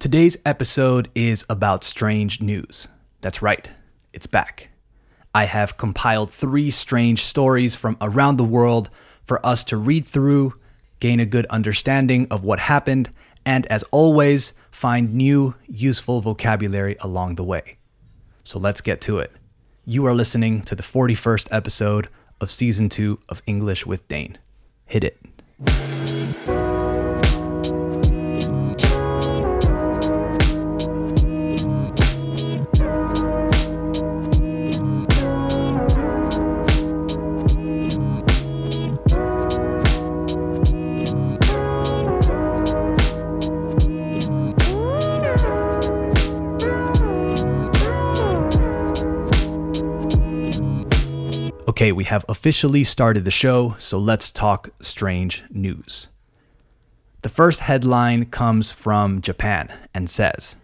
Today's episode is about strange news. That's right, it's back. I have compiled three strange stories from around the world for us to read through, gain a good understanding of what happened, and as always, find new, useful vocabulary along the way. So let's get to it. You are listening to the 41st episode of Season 2 of English with Dane. Hit it. Okay, we have officially started the show, so let's talk strange news. The first headline comes from Japan and says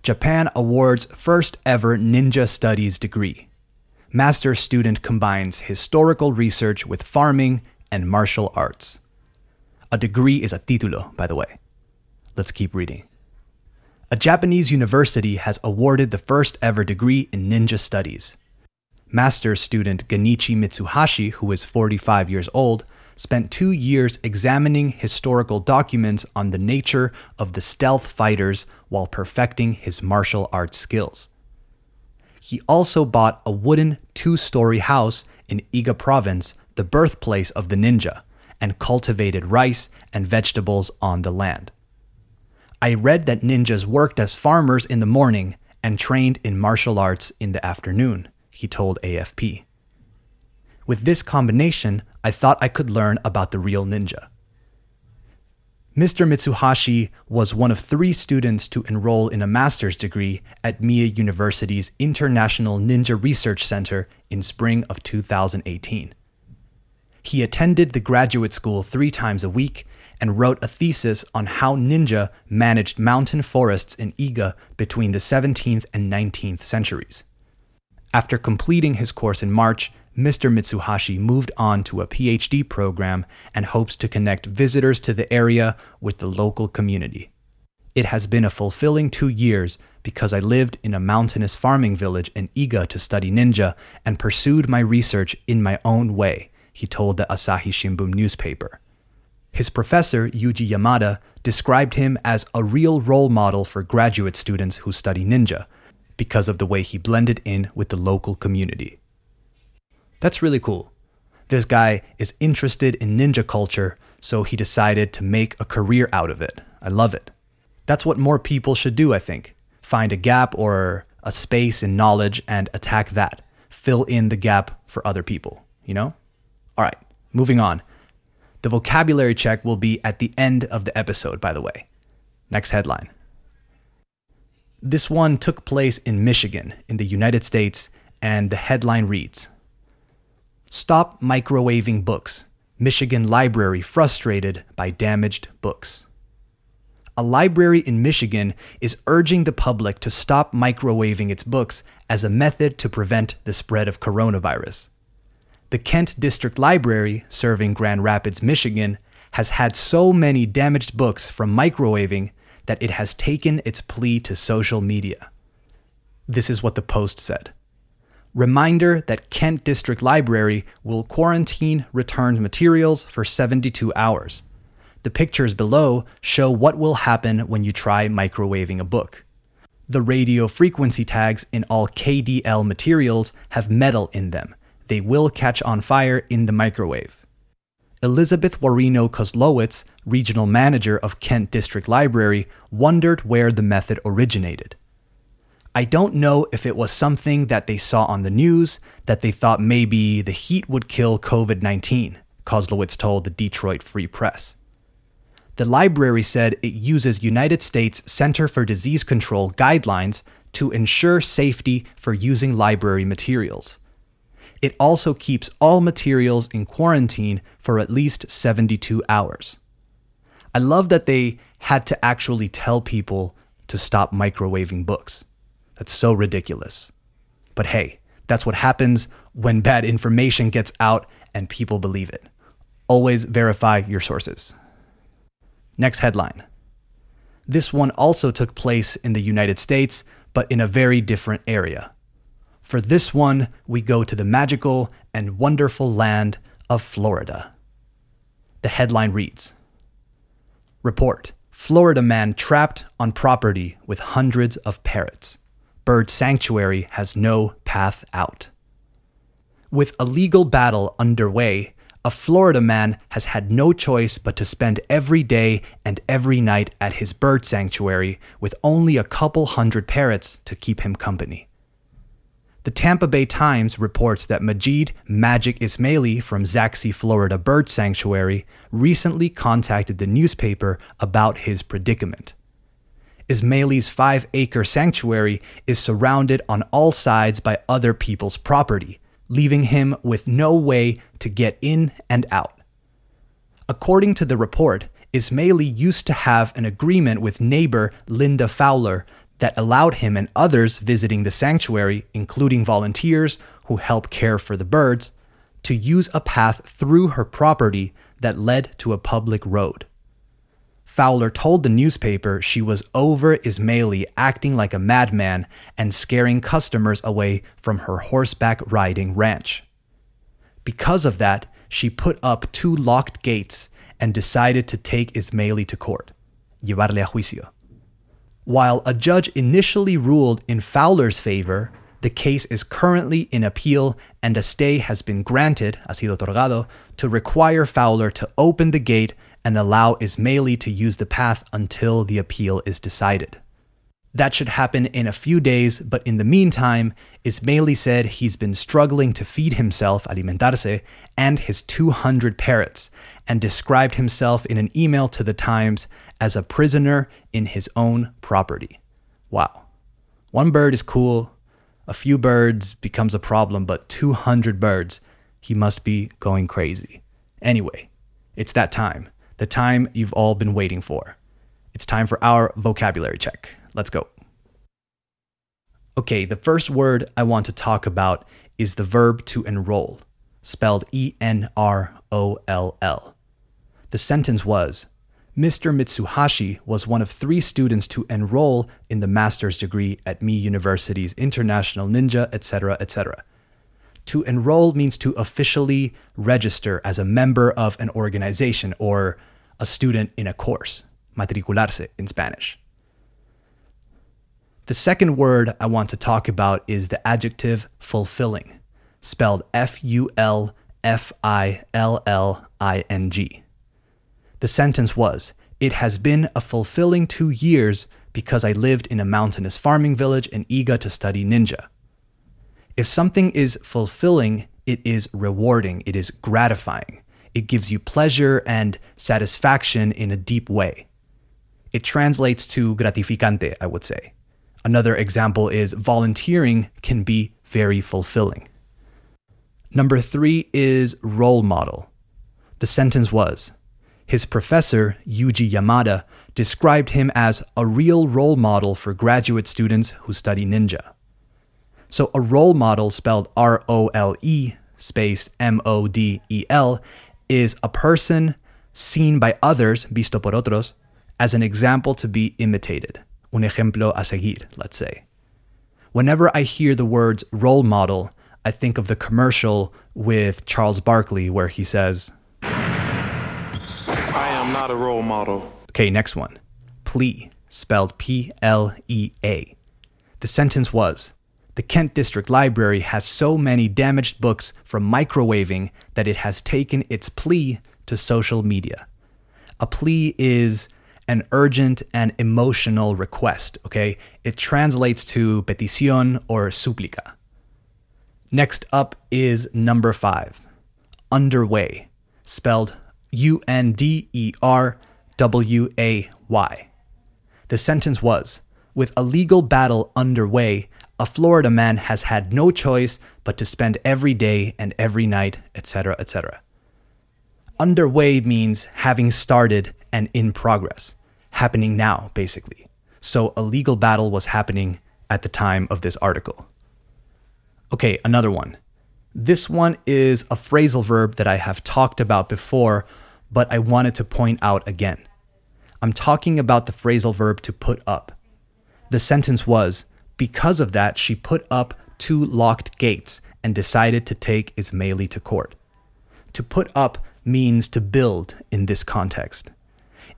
Japan awards first ever ninja studies degree. Master student combines historical research with farming and martial arts. A degree is a titulo, by the way. Let's keep reading. A Japanese university has awarded the first ever degree in ninja studies. Master's student Genichi Mitsuhashi, who is 45 years old, spent two years examining historical documents on the nature of the stealth fighters while perfecting his martial arts skills. He also bought a wooden two story house in Iga province, the birthplace of the ninja, and cultivated rice and vegetables on the land. I read that ninjas worked as farmers in the morning and trained in martial arts in the afternoon he told AFP. With this combination, I thought I could learn about the real ninja. Mr. Mitsuhashi was one of three students to enroll in a master's degree at Mie University's International Ninja Research Center in spring of 2018. He attended the graduate school three times a week and wrote a thesis on how ninja managed mountain forests in Iga between the 17th and 19th centuries. After completing his course in March, Mr. Mitsuhashi moved on to a PhD program and hopes to connect visitors to the area with the local community. It has been a fulfilling two years because I lived in a mountainous farming village in Iga to study ninja and pursued my research in my own way, he told the Asahi Shimbun newspaper. His professor, Yuji Yamada, described him as a real role model for graduate students who study ninja, because of the way he blended in with the local community. That's really cool. This guy is interested in ninja culture, so he decided to make a career out of it. I love it. That's what more people should do, I think. Find a gap or a space in knowledge and attack that. Fill in the gap for other people, you know? All right, moving on. The vocabulary check will be at the end of the episode, by the way. Next headline. This one took place in Michigan, in the United States, and the headline reads Stop microwaving books. Michigan library frustrated by damaged books. A library in Michigan is urging the public to stop microwaving its books as a method to prevent the spread of coronavirus. The Kent District Library, serving Grand Rapids, Michigan, has had so many damaged books from microwaving that it has taken its plea to social media. This is what the post said. Reminder that Kent District Library will quarantine returned materials for 72 hours. The pictures below show what will happen when you try microwaving a book. The radio frequency tags in all KDL materials have metal in them. They will catch on fire in the microwave. Elizabeth Warino Kozlowitz, regional manager of Kent District Library, wondered where the method originated. I don't know if it was something that they saw on the news that they thought maybe the heat would kill COVID 19, Kozlowitz told the Detroit Free Press. the library said it uses United States Center for Disease Control guidelines to ensure safety for using library materials. It also keeps all materials in quarantine for at least 72 hours. I love that they had to actually tell people to stop microwaving books. That's so ridiculous. But hey, that's what happens when bad information gets out and people believe it. Always verify your sources. Next headline. This one also took place in the United States, but in a very different area. For this one, we go to the magical and wonderful land of Florida. The headline reads Report Florida man trapped on property with hundreds of parrots. Bird sanctuary has no path out. With a legal battle underway, a Florida man has had no choice but to spend every day and every night at his bird sanctuary with only a couple hundred parrots to keep him company. The Tampa Bay Times reports that Majid Magic Ismaili from Zaxi, Florida Bird Sanctuary recently contacted the newspaper about his predicament. Ismaili's five acre sanctuary is surrounded on all sides by other people's property, leaving him with no way to get in and out. According to the report, Ismaili used to have an agreement with neighbor Linda Fowler that allowed him and others visiting the sanctuary, including volunteers who help care for the birds, to use a path through her property that led to a public road. Fowler told the newspaper she was over Ismaili acting like a madman and scaring customers away from her horseback riding ranch. Because of that, she put up two locked gates and decided to take Ismaili to court, llevarle a juicio. While a judge initially ruled in Fowler's favor, the case is currently in appeal and a stay has been granted, ha sido otorgado, to require Fowler to open the gate and allow Ismaili to use the path until the appeal is decided. That should happen in a few days, but in the meantime, Ismaili said he's been struggling to feed himself, alimentarse, and his 200 parrots, and described himself in an email to the Times as a prisoner in his own property. Wow. One bird is cool, a few birds becomes a problem, but 200 birds, he must be going crazy. Anyway, it's that time, the time you've all been waiting for. It's time for our vocabulary check. Let's go. Okay, the first word I want to talk about is the verb to enroll, spelled E N R O L L. The sentence was Mr. Mitsuhashi was one of three students to enroll in the master's degree at Mie University's International Ninja, etc., etc. To enroll means to officially register as a member of an organization or a student in a course, matricularse in Spanish. The second word I want to talk about is the adjective fulfilling, spelled F U L F I L L I N G. The sentence was It has been a fulfilling two years because I lived in a mountainous farming village in Iga to study ninja. If something is fulfilling, it is rewarding, it is gratifying. It gives you pleasure and satisfaction in a deep way. It translates to gratificante, I would say. Another example is volunteering can be very fulfilling. Number three is role model. The sentence was his professor, Yuji Yamada, described him as a real role model for graduate students who study ninja. So, a role model spelled R O L E space M O D E L is a person seen by others, visto por otros, as an example to be imitated. Un ejemplo a seguir, let's say. Whenever I hear the words role model, I think of the commercial with Charles Barkley where he says, not a role model. Okay, next one. Plea, spelled P L E A. The sentence was The Kent District Library has so many damaged books from microwaving that it has taken its plea to social media. A plea is an urgent and emotional request, okay? It translates to petición or súplica. Next up is number five, underway, spelled U N D E R W A Y. The sentence was With a legal battle underway, a Florida man has had no choice but to spend every day and every night, etc., etc. Underway means having started and in progress, happening now, basically. So a legal battle was happening at the time of this article. Okay, another one. This one is a phrasal verb that I have talked about before, but I wanted to point out again. I'm talking about the phrasal verb to put up. The sentence was, because of that, she put up two locked gates and decided to take Ismaili to court. To put up means to build in this context.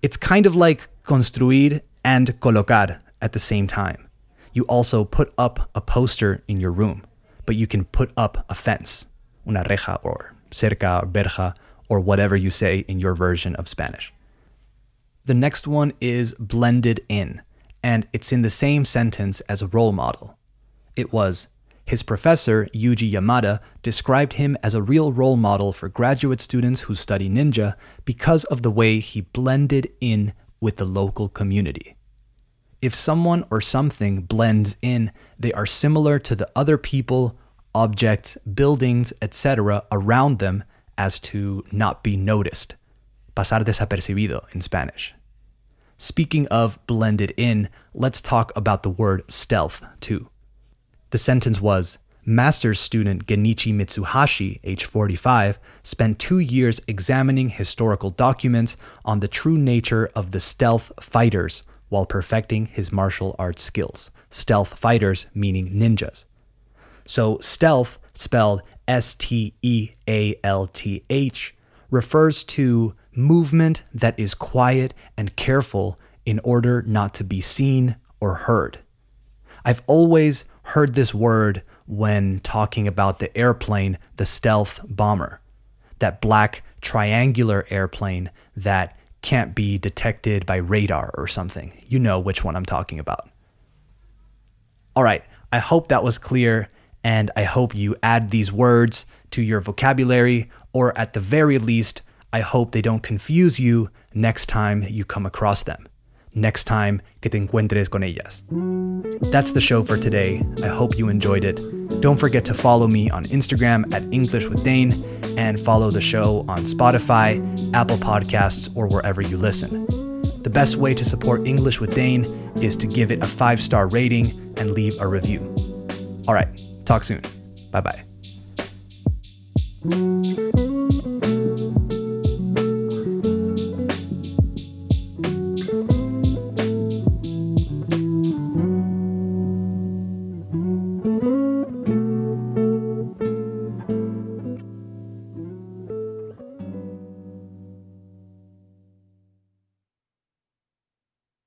It's kind of like construir and colocar at the same time. You also put up a poster in your room, but you can put up a fence, una reja or cerca or verja or whatever you say in your version of Spanish. The next one is blended in, and it's in the same sentence as a role model. It was, his professor, Yuji Yamada, described him as a real role model for graduate students who study ninja because of the way he blended in with the local community. If someone or something blends in, they are similar to the other people, objects, buildings, etc. around them as to not be noticed. Pasar desapercibido in Spanish. Speaking of blended in, let's talk about the word stealth too. The sentence was Master's student Genichi Mitsuhashi, age 45, spent two years examining historical documents on the true nature of the stealth fighters while perfecting his martial arts skills. Stealth fighters meaning ninjas. So, stealth, spelled S T E A L T H, refers to movement that is quiet and careful in order not to be seen or heard. I've always heard this word when talking about the airplane, the stealth bomber, that black triangular airplane that can't be detected by radar or something. You know which one I'm talking about. All right, I hope that was clear, and I hope you add these words to your vocabulary, or at the very least, I hope they don't confuse you next time you come across them next time que te encuentres con ellas. That's the show for today. I hope you enjoyed it. Don't forget to follow me on Instagram at English with Dane and follow the show on Spotify, Apple Podcasts, or wherever you listen. The best way to support English with Dane is to give it a five star rating and leave a review. All right, talk soon. Bye bye.